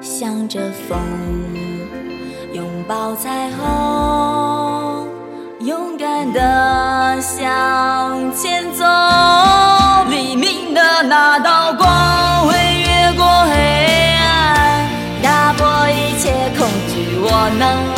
向着风，拥抱彩虹，勇敢的向前走，黎明的那道光会越过黑暗，打破一切恐惧。我能。